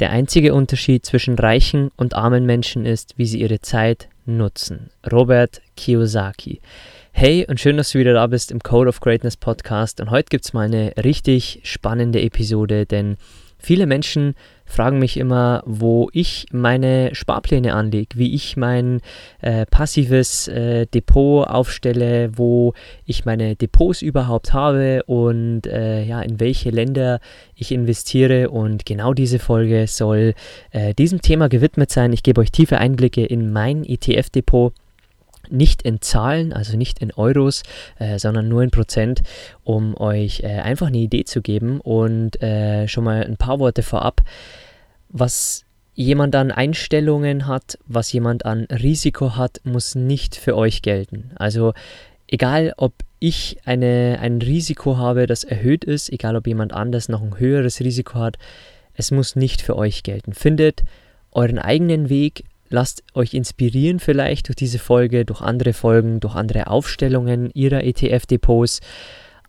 Der einzige Unterschied zwischen reichen und armen Menschen ist, wie sie ihre Zeit nutzen. Robert Kiyosaki. Hey und schön, dass du wieder da bist im Code of Greatness Podcast. Und heute gibt es mal eine richtig spannende Episode, denn Viele Menschen fragen mich immer, wo ich meine Sparpläne anlege, wie ich mein äh, passives äh, Depot aufstelle, wo ich meine Depots überhaupt habe und äh, ja, in welche Länder ich investiere. Und genau diese Folge soll äh, diesem Thema gewidmet sein. Ich gebe euch tiefe Einblicke in mein ETF-Depot nicht in Zahlen, also nicht in Euros, äh, sondern nur in Prozent, um euch äh, einfach eine Idee zu geben und äh, schon mal ein paar Worte vorab, was jemand an Einstellungen hat, was jemand an Risiko hat, muss nicht für euch gelten. Also egal, ob ich eine, ein Risiko habe, das erhöht ist, egal ob jemand anders noch ein höheres Risiko hat, es muss nicht für euch gelten. Findet euren eigenen Weg, Lasst euch inspirieren vielleicht durch diese Folge, durch andere Folgen, durch andere Aufstellungen ihrer ETF-Depots,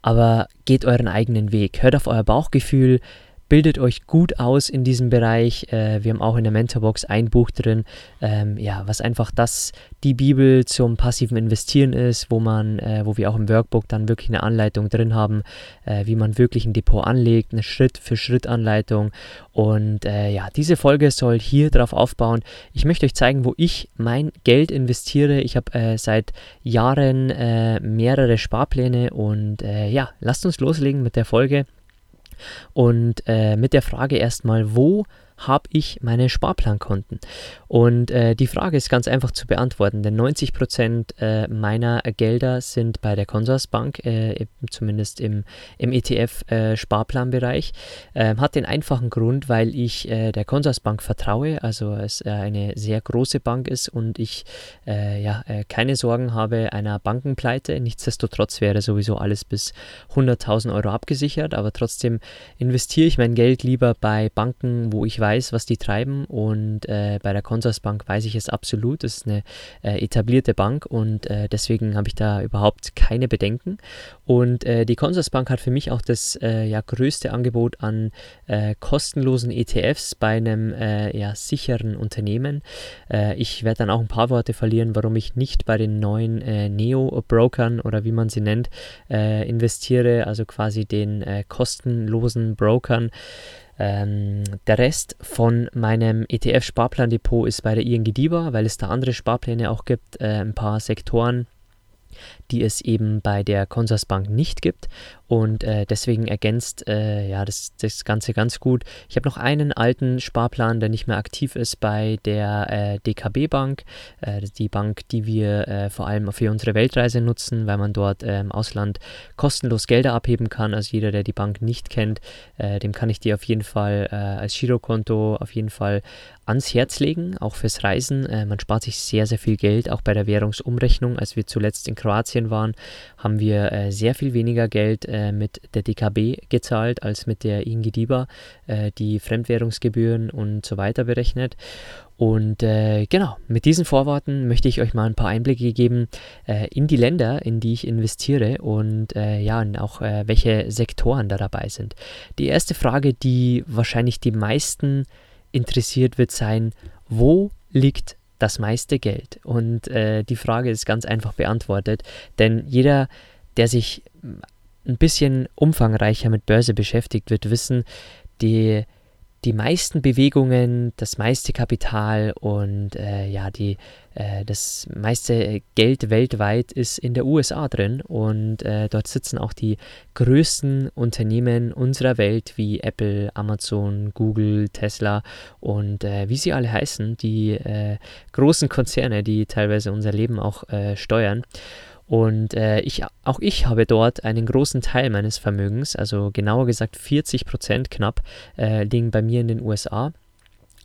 aber geht euren eigenen Weg. Hört auf euer Bauchgefühl, bildet euch gut aus in diesem Bereich. Äh, wir haben auch in der Mentorbox ein Buch drin, ähm, ja, was einfach das die Bibel zum passiven Investieren ist, wo man, äh, wo wir auch im Workbook dann wirklich eine Anleitung drin haben, äh, wie man wirklich ein Depot anlegt, eine Schritt-für-Schritt-Anleitung. Und äh, ja, diese Folge soll hier drauf aufbauen. Ich möchte euch zeigen, wo ich mein Geld investiere. Ich habe äh, seit Jahren äh, mehrere Sparpläne und ja, lasst uns loslegen mit der Folge. Und äh, mit der Frage erstmal, wo habe ich meine Sparplankonten? Und äh, die Frage ist ganz einfach zu beantworten, denn 90 Prozent äh, meiner Gelder sind bei der Consorsbank, äh, zumindest im, im ETF-Sparplanbereich. Äh, hat den einfachen Grund, weil ich äh, der Consorsbank vertraue, also es äh, eine sehr große Bank ist und ich ja, keine Sorgen habe einer Bankenpleite. Nichtsdestotrotz wäre sowieso alles bis 100.000 Euro abgesichert, aber trotzdem investiere ich mein Geld lieber bei Banken, wo ich weiß, weiß, was die treiben und äh, bei der Consorsbank weiß ich es absolut. Das ist eine äh, etablierte Bank und äh, deswegen habe ich da überhaupt keine Bedenken. Und äh, die Consorsbank hat für mich auch das äh, ja, größte Angebot an äh, kostenlosen ETFs bei einem ja, sicheren Unternehmen. ich werde dann auch ein paar Worte verlieren, warum ich nicht bei den neuen Neo-Brokern oder wie man sie nennt, investiere, also quasi den kostenlosen Brokern. Ähm, der Rest von meinem ETF-Sparplandepot ist bei der ING DIBA, weil es da andere Sparpläne auch gibt, äh, ein paar Sektoren die es eben bei der Consorsbank nicht gibt. Und äh, deswegen ergänzt äh, ja, das, das Ganze ganz gut. Ich habe noch einen alten Sparplan, der nicht mehr aktiv ist bei der äh, DKB Bank. Äh, die Bank, die wir äh, vor allem für unsere Weltreise nutzen, weil man dort äh, im Ausland kostenlos Gelder abheben kann. Also jeder, der die Bank nicht kennt, dem kann ich die auf jeden Fall als Girokonto auf jeden Fall ans Herz legen, auch fürs Reisen. man spart sich sehr, sehr viel Geld, auch bei der Währungsumrechnung. Als wir zuletzt in Kroatien waren, haben wir sehr viel weniger Geld äh, mit der DKB gezahlt als mit der Ingidiba, äh, die Fremdwährungsgebühren und so weiter berechnet. Und äh, genau, mit diesen Vorworten möchte ich euch mal ein paar Einblicke geben äh, in die Länder, in die ich investiere und äh, ja, und auch äh, welche Sektoren da dabei sind. Die erste Frage, die wahrscheinlich die meisten interessiert, wird sein, wo liegt das meiste Geld? Und äh, die Frage ist ganz einfach beantwortet, denn jeder, der sich ein bisschen umfangreicher mit Börse beschäftigt, wird wissen, die, die meisten Bewegungen, das meiste Kapital und äh, ja, die, äh, das meiste Geld weltweit ist in der USA drin und äh, dort sitzen auch die größten Unternehmen unserer Welt wie Apple, Amazon, Google, Tesla und äh, wie sie alle heißen, die äh, großen Konzerne, die teilweise unser Leben auch äh, steuern. Und äh, ich, auch ich habe dort einen großen Teil meines Vermögens, also genauer gesagt 40 Prozent knapp, äh, liegen bei mir in den USA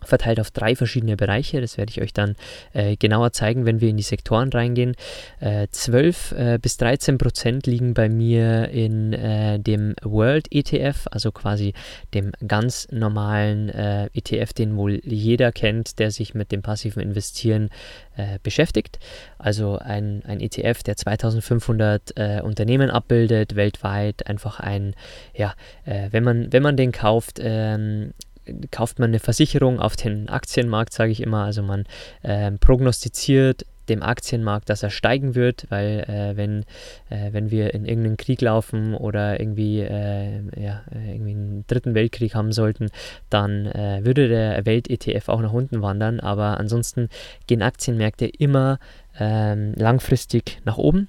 verteilt auf drei verschiedene Bereiche. Das werde ich euch dann äh, genauer zeigen, wenn wir in die Sektoren reingehen. Äh, 12 äh, bis 13 Prozent liegen bei mir in äh, dem World ETF, also quasi dem ganz normalen äh, ETF, den wohl jeder kennt, der sich mit dem passiven Investieren äh, beschäftigt. Also ein, ein ETF, der 2500 Unternehmen abbildet, weltweit. Einfach ein, ja, wenn, man, wenn man den kauft, ähm, kauft man eine Versicherung auf den Aktienmarkt, sage ich immer. Also man äh, prognostiziert dem Aktienmarkt, dass er steigen wird, weil äh, wenn, äh, wenn wir in irgendeinen Krieg laufen oder irgendwie, äh, ja, irgendwie einen dritten Weltkrieg haben sollten, dann äh, würde der Welt-ETF auch nach unten wandern. Aber ansonsten gehen Aktienmärkte immer ähm, langfristig nach oben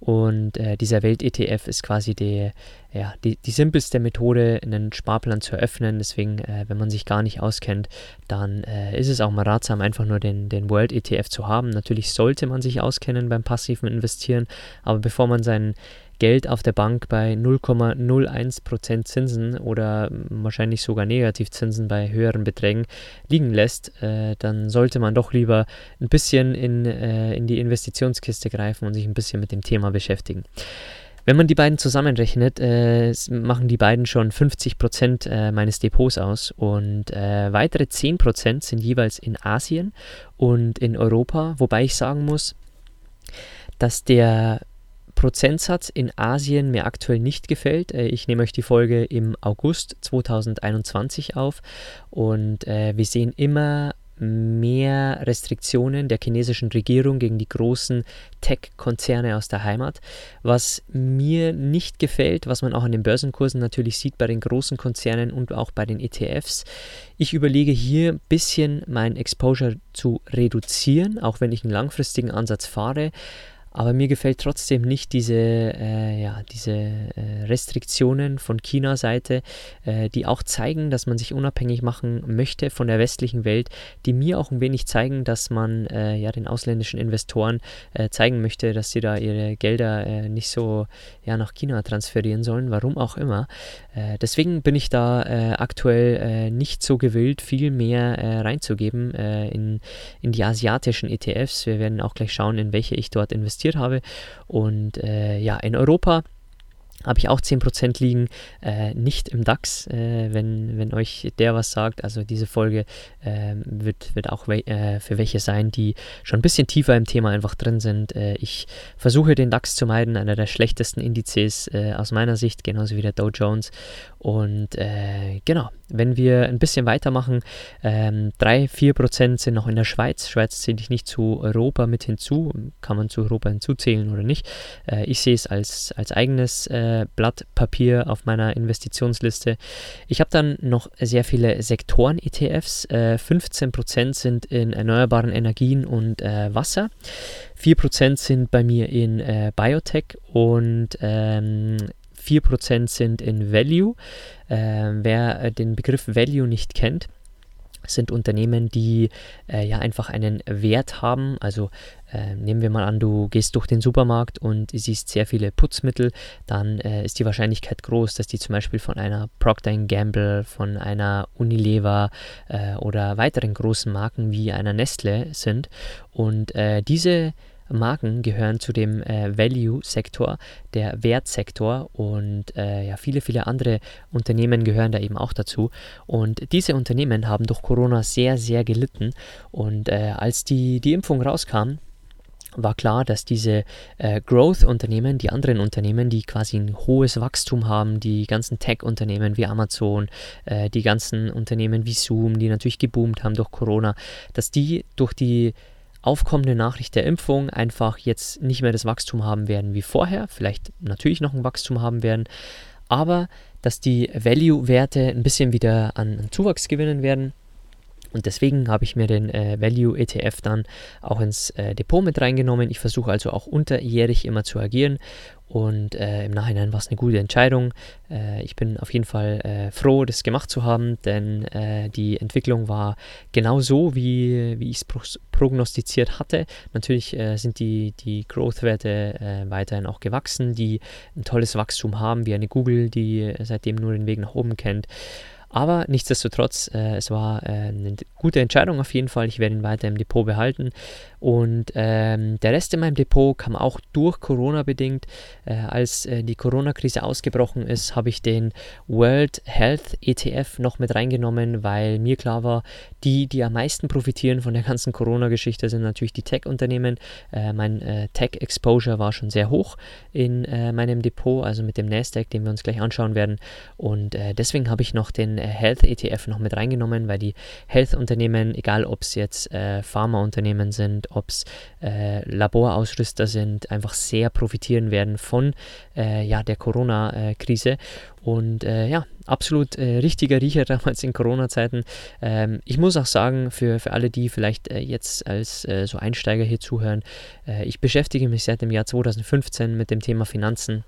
und äh, dieser Welt-ETF ist quasi die, ja, die, die simpelste Methode, einen Sparplan zu eröffnen. Deswegen, äh, wenn man sich gar nicht auskennt, dann äh, ist es auch mal ratsam, einfach nur den, den World-ETF zu haben. Natürlich sollte man sich auskennen beim passiven Investieren, aber bevor man seinen Geld auf der Bank bei 0,01% Zinsen oder wahrscheinlich sogar Negativzinsen bei höheren Beträgen liegen lässt, äh, dann sollte man doch lieber ein bisschen in, äh, in die Investitionskiste greifen und sich ein bisschen mit dem Thema beschäftigen. Wenn man die beiden zusammenrechnet, äh, machen die beiden schon 50% äh, meines Depots aus und äh, weitere 10% sind jeweils in Asien und in Europa, wobei ich sagen muss, dass der Prozentsatz in Asien mir aktuell nicht gefällt. Äh, ich nehme euch die Folge im August 2021 auf und äh, wir sehen immer mehr Restriktionen der chinesischen Regierung gegen die großen Tech-Konzerne aus der Heimat. Was mir nicht gefällt, was man auch an den Börsenkursen natürlich sieht bei den großen Konzernen und auch bei den ETFs. Ich überlege hier ein bisschen mein Exposure zu reduzieren, auch wenn ich einen langfristigen Ansatz fahre. Aber mir gefällt trotzdem nicht diese, äh, ja, diese äh, Restriktionen von China-Seite, äh, die auch zeigen, dass man sich unabhängig machen möchte von der westlichen Welt, die mir auch ein wenig zeigen, dass man äh, ja, den ausländischen Investoren äh, zeigen möchte, dass sie da ihre Gelder äh, nicht so ja, nach China transferieren sollen, warum auch immer. deswegen bin ich da aktuell nicht so gewillt, viel mehr reinzugeben in, in die asiatischen ETFs. Wir werden auch gleich schauen, in welche ich dort investiere investiert habe. Und äh, ja, in Europa habe ich auch 10% liegen, äh, nicht im DAX, äh, wenn, wenn euch der was sagt. Also diese Folge äh, wird, wird auch we äh, für welche sein, die schon ein bisschen tiefer im Thema einfach drin sind. Äh, ich versuche den DAX zu meiden, einer der schlechtesten Indizes äh, aus meiner Sicht, genauso wie der Dow Jones. Und genau, wenn wir ein bisschen weitermachen, ähm, 3-4% sind noch in der Schweiz. Schweiz zähle ich nicht zu Europa mit hinzu, kann man zu Europa hinzuzählen oder nicht. Äh, ich sehe es als, als eigenes äh, Blatt Papier auf meiner Investitionsliste. Ich habe dann noch sehr viele Sektoren-ETFs. Äh, 15% sind in erneuerbaren Energien und äh, Wasser. 4% sind bei mir in äh, Biotech und ähm, 4% sind in Value. Äh, wer den Begriff Value nicht kennt, sind Unternehmen, die äh, ja einfach einen Wert haben. Also äh, nehmen wir mal an, du gehst durch den Supermarkt und siehst sehr viele Putzmittel, dann äh, ist die Wahrscheinlichkeit groß, dass die zum Beispiel von einer Procter Gamble, von einer Unilever äh, oder weiteren großen Marken wie einer Nestle sind. Und äh, diese Marken gehören zu dem äh, Value-Sektor, der Wertsektor und äh, ja, viele, viele andere Unternehmen gehören da eben auch dazu. Und diese Unternehmen haben durch Corona sehr, sehr gelitten. Und äh, als die, die Impfung rauskam, war klar, dass diese äh, Growth-Unternehmen, die anderen Unternehmen, die quasi ein hohes Wachstum haben, die ganzen Tech-Unternehmen wie Amazon, äh, die ganzen Unternehmen wie Zoom, die natürlich geboomt haben durch Corona, dass die durch die aufkommende Nachricht der Impfung einfach jetzt nicht mehr das Wachstum haben werden wie vorher, vielleicht natürlich noch ein Wachstum haben werden, aber dass die Value-Werte ein bisschen wieder an, Zuwachs gewinnen werden. Und deswegen habe ich mir den äh, Value ETF dann auch ins äh, Depot mit reingenommen. Ich versuche also auch unterjährig immer zu agieren und äh, im Nachhinein war es eine gute Entscheidung. Äh, ich bin auf jeden Fall äh, froh, das gemacht zu haben, denn äh, die Entwicklung war genau so, wie, wie ich es pro prognostiziert hatte. Natürlich sind die, die Growth-Werte weiterhin auch gewachsen, die ein tolles Wachstum haben, wie eine Google, die seitdem nur den Weg nach oben kennt. Aber nichtsdestotrotz, äh, es war äh, eine gute Entscheidung auf jeden Fall. Ich werde ihn weiter im Depot behalten. Und ähm, der Rest in meinem Depot kam auch durch Corona bedingt. Äh, als äh, die Corona-Krise ausgebrochen ist, habe ich den World Health ETF noch mit reingenommen, weil mir klar war, die, die am meisten profitieren von der ganzen Corona-Geschichte, sind natürlich die Tech-Unternehmen. Äh, mein äh, Tech-Exposure war schon sehr hoch in meinem Depot, also mit dem Nasdaq, den wir uns gleich anschauen werden. Und deswegen habe ich noch den Health ETF noch mit reingenommen, weil die Health-Unternehmen, egal ob es jetzt äh, Pharmaunternehmen sind, ob es äh, Laborausrüster sind, einfach sehr profitieren werden von äh, ja, der Corona-Krise. Und äh, ja, absolut äh, richtiger Riecher damals in Corona-Zeiten. Ähm, ich muss auch sagen, für, für alle, die vielleicht äh, jetzt als äh, so Einsteiger hier zuhören, äh, ich beschäftige mich seit dem Jahr 2015 mit dem Thema Finanzen.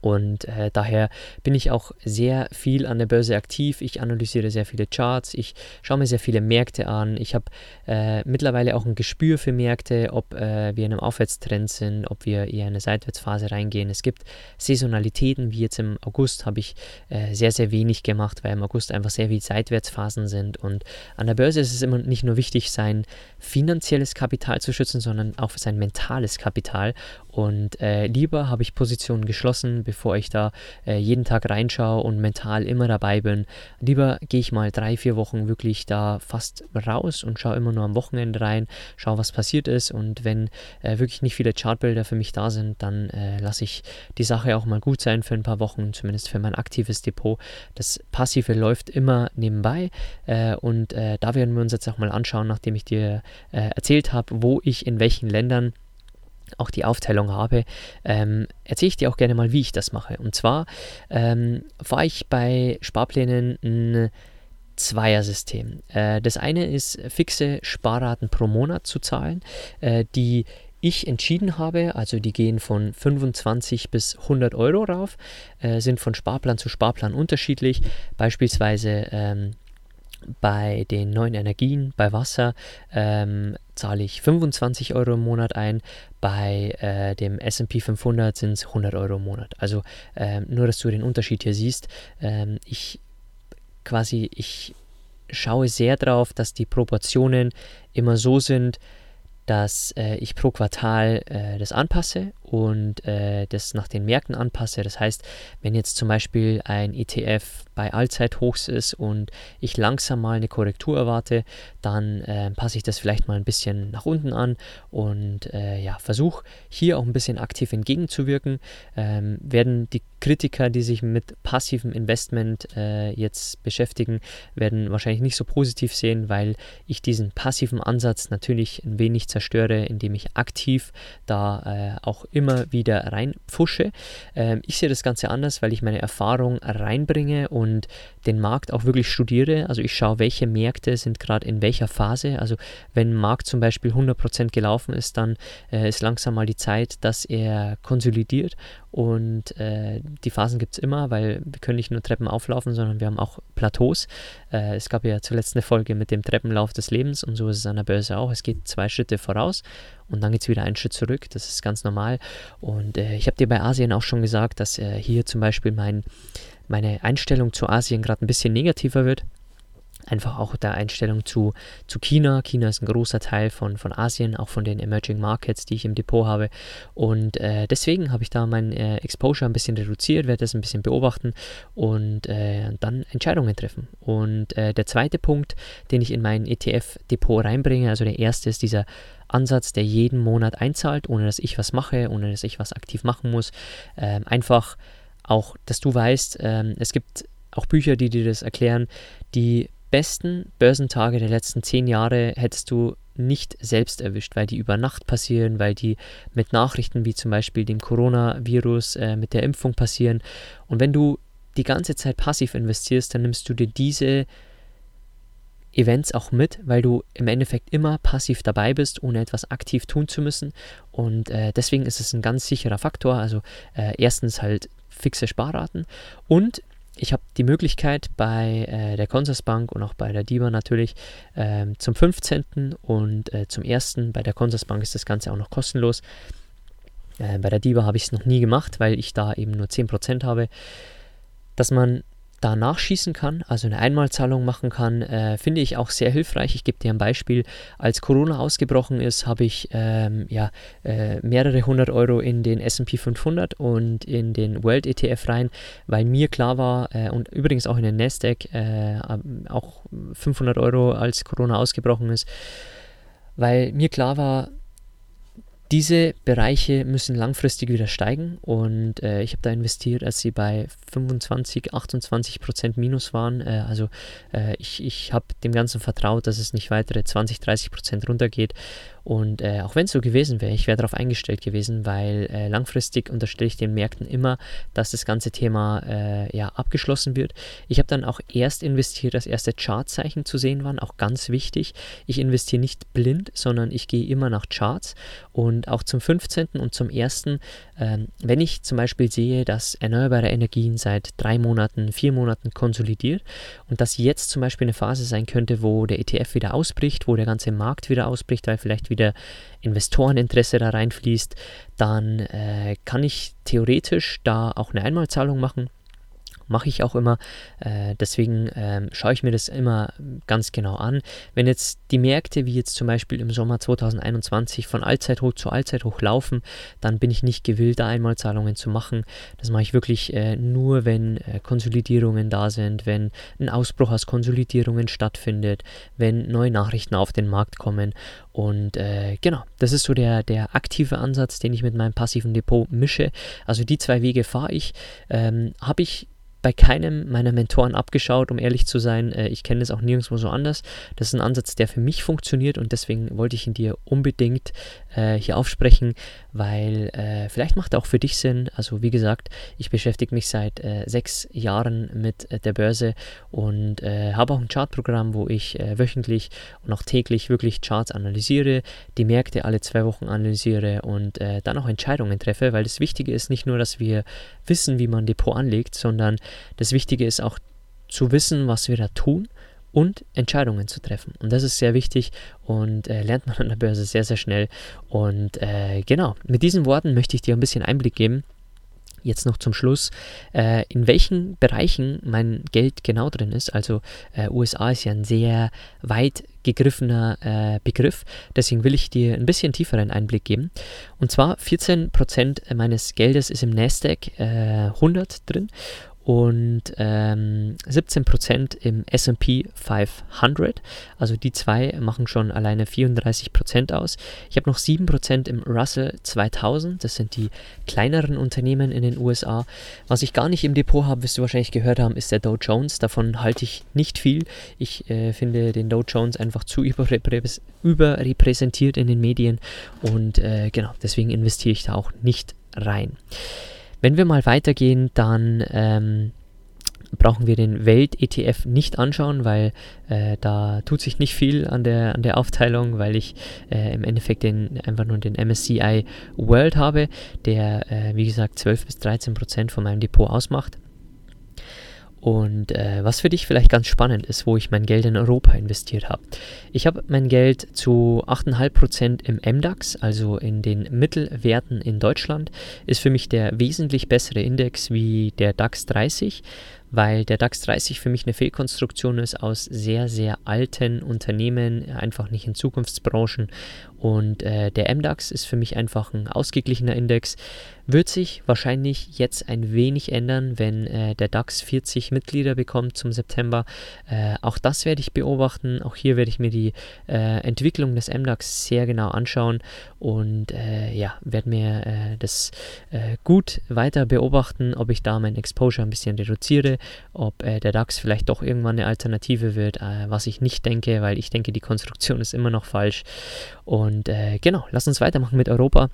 Und äh, daher bin ich auch sehr viel an der Börse aktiv. Ich analysiere sehr viele Charts, ich schaue mir sehr viele Märkte an. Ich habe äh, mittlerweile auch ein Gespür für Märkte, ob äh, wir in einem Aufwärtstrend sind, ob wir eher in eine Seitwärtsphase reingehen. Es gibt Saisonalitäten, wie jetzt im August habe ich äh, sehr, sehr wenig gemacht, weil im August einfach sehr viele Seitwärtsphasen sind. Und an der Börse ist es immer nicht nur wichtig, sein finanzielles Kapital zu schützen, sondern auch sein mentales Kapital. Und äh, lieber habe ich Positionen geschlossen, bevor ich da äh, jeden Tag reinschaue und mental immer dabei bin. Lieber gehe ich mal drei, vier Wochen wirklich da fast raus und schaue immer nur am Wochenende rein, schaue, was passiert ist. Und wenn äh, wirklich nicht viele Chartbilder für mich da sind, dann äh, lasse ich die Sache auch mal gut sein für ein paar Wochen, zumindest für mein aktives Depot. Das Passive läuft immer nebenbei. Äh, und äh, da werden wir uns jetzt auch mal anschauen, nachdem ich dir erzählt habe, wo ich in welchen Ländern auch die Aufteilung habe, ähm, erzähle ich dir auch gerne mal, wie ich das mache. Und zwar ähm, fahre ich bei Sparplänen ein Zweiersystem. Äh, das eine ist fixe Sparraten pro Monat zu zahlen, äh, die ich entschieden habe, also die gehen von 25 bis 100 Euro rauf, äh, sind von Sparplan zu Sparplan unterschiedlich. Beispielsweise ähm, bei den neuen Energien, bei Wasser, ähm, zahle ich 25 Euro im Monat ein. Bei äh, dem SP 500 sind es 100 Euro im Monat. Also ähm, nur, dass du den Unterschied hier siehst. Ähm, ich quasi, ich schaue sehr darauf, dass die Proportionen immer so sind, dass äh, ich pro Quartal äh, das anpasse und äh, das nach den Märkten anpasse. Das heißt, wenn jetzt zum Beispiel ein ETF bei Allzeithochs ist und ich langsam mal eine Korrektur erwarte, dann äh, passe ich das vielleicht mal ein bisschen nach unten an und äh, ja, versuche hier auch ein bisschen aktiv entgegenzuwirken. Ähm, werden die Kritiker, die sich mit passivem Investment äh, jetzt beschäftigen, werden wahrscheinlich nicht so positiv sehen, weil ich diesen passiven Ansatz natürlich ein wenig zerstöre, indem ich aktiv da äh, auch immer wieder reinpfusche. Ähm, ich sehe das Ganze anders, weil ich meine Erfahrung reinbringe und den Markt auch wirklich studiere. Also ich schaue, welche Märkte sind gerade in welcher Phase. Also wenn ein Markt zum Beispiel 100% gelaufen ist, dann äh, ist langsam mal die Zeit, dass er konsolidiert und äh, die Phasen gibt es immer, weil wir können nicht nur Treppen auflaufen, sondern wir haben auch Plateaus. Äh, es gab ja zuletzt eine Folge mit dem Treppenlauf des Lebens und so ist es an der Börse auch. Es geht zwei Schritte voraus und dann geht es wieder einen Schritt zurück. Das ist ganz normal. Und äh, ich habe dir bei Asien auch schon gesagt, dass äh, hier zum Beispiel mein, meine Einstellung zu Asien gerade ein bisschen negativer wird einfach auch der Einstellung zu, zu China. China ist ein großer Teil von, von Asien, auch von den Emerging Markets, die ich im Depot habe. Und äh, deswegen habe ich da mein äh, Exposure ein bisschen reduziert, werde das ein bisschen beobachten und äh, dann Entscheidungen treffen. Und äh, der zweite Punkt, den ich in mein ETF-Depot reinbringe, also der erste ist dieser Ansatz, der jeden Monat einzahlt, ohne dass ich was mache, ohne dass ich was aktiv machen muss. Ähm, einfach auch, dass du weißt, ähm, es gibt auch Bücher, die dir das erklären, die besten Börsentage der letzten zehn Jahre hättest du nicht selbst erwischt, weil die über Nacht passieren, weil die mit Nachrichten wie zum Beispiel dem Coronavirus, äh, mit der Impfung passieren. Und wenn du die ganze Zeit passiv investierst, dann nimmst du dir diese Events auch mit, weil du im Endeffekt immer passiv dabei bist, ohne etwas aktiv tun zu müssen. Und äh, deswegen ist es ein ganz sicherer Faktor. Also äh, erstens halt fixe Sparraten und ich habe die Möglichkeit bei äh, der Consorsbank und auch bei der DIBA natürlich äh, zum 15. und äh, zum 1. Bei der Consorsbank ist das Ganze auch noch kostenlos. Äh, bei der DIBA habe ich es noch nie gemacht, weil ich da eben nur 10% habe, dass man da nachschießen kann, also eine Einmalzahlung machen kann, äh, finde ich auch sehr hilfreich. Ich gebe dir ein Beispiel. Als Corona ausgebrochen ist, habe ich ähm, ja, äh, mehrere hundert Euro in den SP 500 und in den World ETF rein, weil mir klar war, äh, und übrigens auch in den Nasdaq, äh, auch 500 Euro, als Corona ausgebrochen ist, weil mir klar war, diese Bereiche müssen langfristig wieder steigen und äh, ich habe da investiert, als sie bei 25, 28 Prozent Minus waren. Äh, also äh, ich, ich habe dem Ganzen vertraut, dass es nicht weitere 20, 30 Prozent runtergeht und äh, auch wenn es so gewesen wäre, ich wäre darauf eingestellt gewesen, weil äh, langfristig unterstelle ich den Märkten immer, dass das ganze Thema äh, ja, abgeschlossen wird. Ich habe dann auch erst investiert, dass erste Chartzeichen zu sehen waren, auch ganz wichtig. Ich investiere nicht blind, sondern ich gehe immer nach Charts und auch zum 15. und zum 1. Ähm, wenn ich zum Beispiel sehe, dass erneuerbare Energien seit drei Monaten, vier Monaten konsolidiert und dass jetzt zum Beispiel eine Phase sein könnte, wo der ETF wieder ausbricht, wo der ganze Markt wieder ausbricht, weil vielleicht wieder Investoreninteresse da reinfließt, dann äh, kann ich theoretisch da auch eine Einmalzahlung machen mache ich auch immer. Äh, deswegen ähm, schaue ich mir das immer ganz genau an. Wenn jetzt die Märkte, wie jetzt zum Beispiel im Sommer 2021, von Allzeithoch zu Allzeithoch laufen, dann bin ich nicht gewillt, da Einmalzahlungen zu machen. Das mache ich wirklich äh, nur, wenn äh, Konsolidierungen da sind, wenn ein Ausbruch aus Konsolidierungen stattfindet, wenn neue Nachrichten auf den Markt kommen. Und äh, genau, das ist so der, der aktive Ansatz, den ich mit meinem passiven Depot mische. Also die zwei Wege fahre ich. Ähm, Habe ich bei keinem meiner Mentoren abgeschaut, um ehrlich zu sein. Äh, ich kenne es auch nirgendwo so anders. Das ist ein Ansatz, der für mich funktioniert und deswegen wollte ich ihn dir unbedingt äh, hier aufsprechen, weil äh, vielleicht macht auch für dich Sinn. Also wie gesagt, ich beschäftige mich seit äh, sechs Jahren mit äh, der Börse und äh, habe auch ein Chartprogramm, wo ich wöchentlich und auch täglich wirklich Charts analysiere, die Märkte alle zwei Wochen analysiere und dann auch Entscheidungen treffe, weil das Wichtige ist nicht nur, dass wir wissen, wie man Depot anlegt, sondern das Wichtige ist auch zu wissen, was wir da tun und Entscheidungen zu treffen. Und das ist sehr wichtig und äh, lernt man an der Börse sehr, sehr schnell. Und äh, genau, mit diesen Worten möchte ich dir ein bisschen Einblick geben. Jetzt noch zum Schluss, äh, in welchen Bereichen mein Geld genau drin ist. Also äh, USA ist ja ein sehr weit gegriffener äh, Begriff, deswegen will ich dir ein bisschen tieferen Einblick geben. Und zwar 14% meines Geldes ist im Nasdaq 100 äh, drin und ähm, 17% im SP 500. Also die zwei machen schon alleine 34% aus. Ich habe noch 7% im Russell 2000. Das sind die kleineren Unternehmen in den USA. Was ich gar nicht im Depot habe, wirst du wahrscheinlich gehört haben, ist der Dow Jones. Davon halte ich nicht viel. Ich äh, finde den Dow Jones einfach zu überreprä überrepräsentiert in den Medien und äh, genau, deswegen investiere ich da auch nicht rein. Wenn wir mal weitergehen, dann ähm, brauchen wir den Welt-ETF nicht anschauen, weil äh, da tut sich nicht viel an der, an der Aufteilung, weil ich äh, im Endeffekt den, einfach nur den MSCI World habe, der äh, wie gesagt 12 bis 13 Prozent von meinem Depot ausmacht. Und äh, was für dich vielleicht ganz spannend ist, wo ich mein Geld in Europa investiert habe. Ich habe mein Geld zu 8,5% im MDAX, also in den Mittelwerten in Deutschland, ist für mich der wesentlich bessere Index wie der DAX 30 weil der DAX 30 für mich eine Fehlkonstruktion ist aus sehr, sehr alten Unternehmen, einfach nicht in Zukunftsbranchen. Und äh, der MDAX ist für mich einfach ein ausgeglichener Index. wird sich wahrscheinlich jetzt ein wenig ändern, wenn äh, der DAX 40 Mitglieder bekommt zum September. Äh, auch das werde ich beobachten. Auch hier werde ich mir die äh, Entwicklung des MDAX sehr genau anschauen und äh, ja, werde mir äh, das gut weiter beobachten, ob ich da mein Exposure ein bisschen reduziere, ob der DAX vielleicht doch irgendwann eine Alternative wird, was ich nicht denke, weil ich denke, die Konstruktion ist immer noch falsch. Und genau, lass uns weitermachen mit Europa.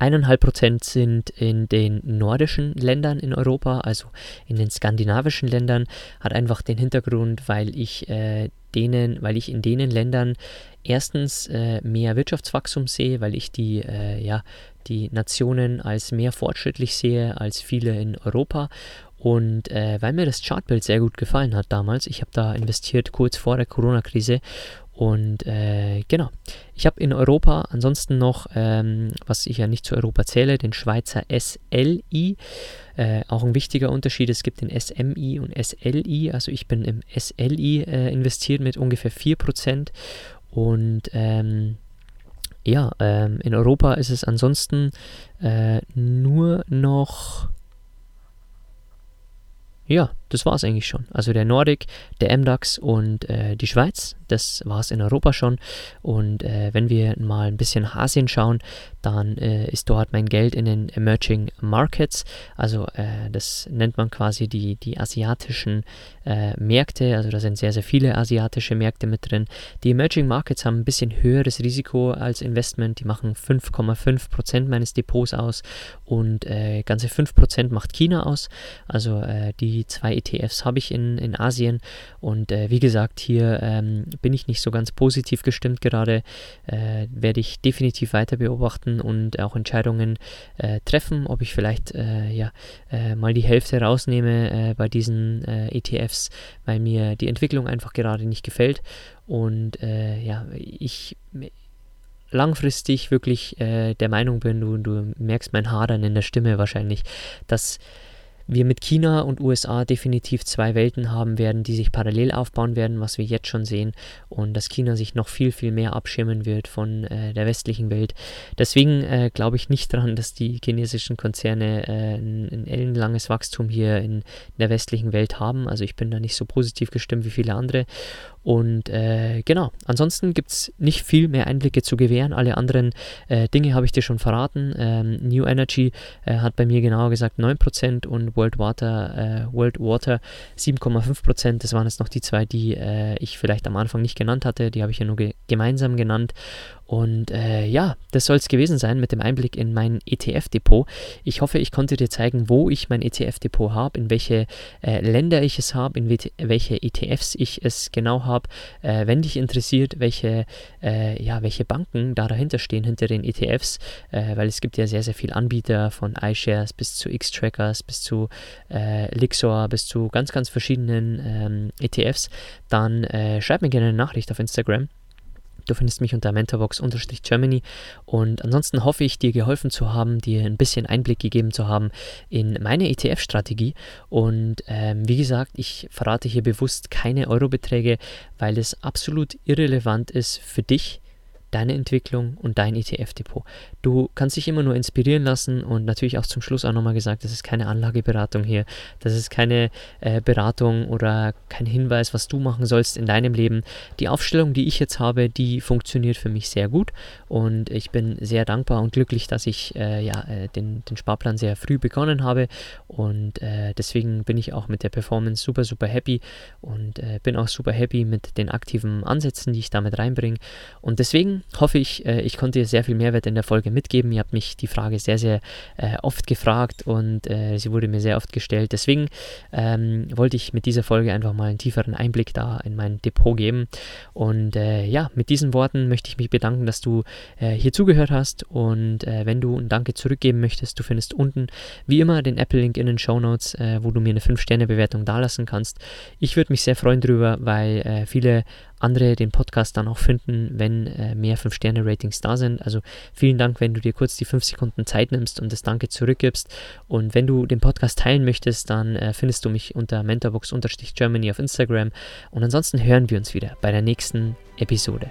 Eineinhalb Prozent sind in den nordischen Ländern in Europa, also in den skandinavischen Ländern, hat einfach den Hintergrund, weil ich äh, denen, weil ich in denen Ländern erstens äh, mehr Wirtschaftswachstum sehe, weil ich die, äh, ja, die Nationen als mehr fortschrittlich sehe als viele in Europa. Und äh, weil mir das Chartbild sehr gut gefallen hat damals, ich habe da investiert kurz vor der Corona-Krise und äh, genau, ich habe in Europa ansonsten noch, ähm, was ich ja nicht zu Europa zähle, den Schweizer SLI. Äh, auch ein wichtiger Unterschied, es gibt den SMI und SLI. Also ich bin im SLI äh, investiert mit ungefähr 4%. Und ähm, ja, ähm, in Europa ist es ansonsten äh, nur noch ja, das war es eigentlich schon. Also der Nordic, der MDAX und äh, die Schweiz, das war es in Europa schon. Und äh, wenn wir mal ein bisschen Asien schauen, dann äh, ist dort mein Geld in den Emerging Markets. Also äh, das nennt man quasi die, die asiatischen äh, Märkte. Also da sind sehr, sehr viele asiatische Märkte mit drin. Die Emerging Markets haben ein bisschen höheres Risiko als Investment. Die machen 5,5% meines Depots aus und äh, ganze 5% macht China aus. Also die zwei ETFs habe ich in, in Asien und äh, wie gesagt, hier ähm, bin ich nicht so ganz positiv gestimmt gerade. Äh, werde ich definitiv weiter beobachten und auch Entscheidungen äh, treffen, ob ich vielleicht äh, ja, äh, mal die Hälfte rausnehme äh, bei diesen ETFs, weil mir die Entwicklung einfach gerade nicht gefällt. Und ja, ich langfristig wirklich äh, der Meinung bin, du, du merkst mein Hadern in der Stimme wahrscheinlich, dass wir mit China und USA definitiv zwei Welten haben werden, die sich parallel aufbauen werden, was wir jetzt schon sehen, und dass China sich noch viel, viel mehr abschirmen wird von äh, der westlichen Welt. Deswegen äh, glaube ich nicht daran, dass die chinesischen Konzerne äh, ein, ein, ellenlanges Wachstum hier in der westlichen Welt haben. Also ich bin da nicht so positiv gestimmt wie viele andere. Und äh, genau, ansonsten gibt es nicht viel mehr Einblicke zu gewähren. Alle anderen äh, Dinge habe ich dir schon verraten. Ähm, New Energy äh, hat bei mir genauer gesagt 9% und World Water, äh, World Water 7,5%. Das waren jetzt noch die zwei, die äh, ich vielleicht am Anfang nicht genannt hatte. Die habe ich ja nur ge gemeinsam genannt. Und äh, ja, das soll es gewesen sein mit dem Einblick in mein ETF-Depot. Ich hoffe, ich konnte dir zeigen, wo ich mein ETF-Depot habe, in welche äh, Länder ich es habe, in welche ETFs ich es genau habe. Äh, wenn dich interessiert, welche, äh, ja, welche Banken da dahinter stehen, hinter den ETFs, äh, weil es gibt ja sehr, sehr viele Anbieter von iShares bis zu X-Trackers, bis zu äh, Lixor, bis zu ganz, ganz verschiedenen ähm, ETFs, dann schreib mir gerne eine Nachricht auf Instagram. Du findest mich unter mentorbox-germany und ansonsten hoffe ich, dir geholfen zu haben, dir ein bisschen Einblick gegeben zu haben in meine ETF-Strategie. Und ähm, wie gesagt, ich verrate hier bewusst keine Eurobeträge, weil es absolut irrelevant ist für dich, deine Entwicklung und dein ETF-Depot. Du kannst dich immer nur inspirieren lassen und natürlich auch zum Schluss auch nochmal gesagt, das ist keine Anlageberatung hier, das ist keine äh, Beratung oder kein Hinweis, was du machen sollst in deinem Leben. Die Aufstellung, die ich jetzt habe, die funktioniert für mich sehr gut und ich bin sehr dankbar und glücklich, dass ich äh, ja, äh, den, den Sparplan sehr früh begonnen habe und äh, deswegen bin ich auch mit der Performance super, super happy und äh, bin auch super happy mit den aktiven Ansätzen, die ich damit reinbringe und deswegen hoffe ich, äh, ich konnte dir sehr viel Mehrwert in der Folge mitgeben. Ihr habt mich die Frage sehr, sehr äh, oft gefragt und äh, sie wurde mir sehr oft gestellt. Deswegen ähm, wollte ich mit dieser Folge einfach mal einen tieferen Einblick da in mein Depot geben. Und äh, ja, mit diesen Worten möchte ich mich bedanken, dass du äh, hier zugehört hast. Und wenn du ein Danke zurückgeben möchtest, du findest unten wie immer den Apple-Link in den Show Notes, wo du mir eine 5-Sterne-Bewertung dalassen kannst. Ich würde mich sehr freuen drüber, weil viele andere den Podcast dann auch finden, wenn äh, mehr 5-Sterne-Ratings da sind. Also vielen Dank, wenn du dir kurz die 5 Sekunden Zeit nimmst und das Danke zurückgibst. Und wenn du den Podcast teilen möchtest, dann äh, findest du mich unter mentorbox-germany auf Instagram. Und ansonsten hören wir uns wieder bei der nächsten Episode.